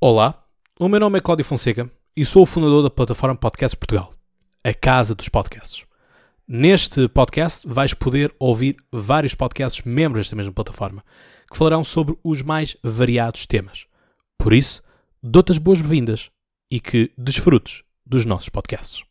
Olá, o meu nome é Cláudio Fonseca e sou o fundador da plataforma Podcast Portugal, a casa dos podcasts. Neste podcast vais poder ouvir vários podcasts membros desta mesma plataforma que falarão sobre os mais variados temas. Por isso, dou-te as boas-vindas e que desfrutes dos nossos podcasts.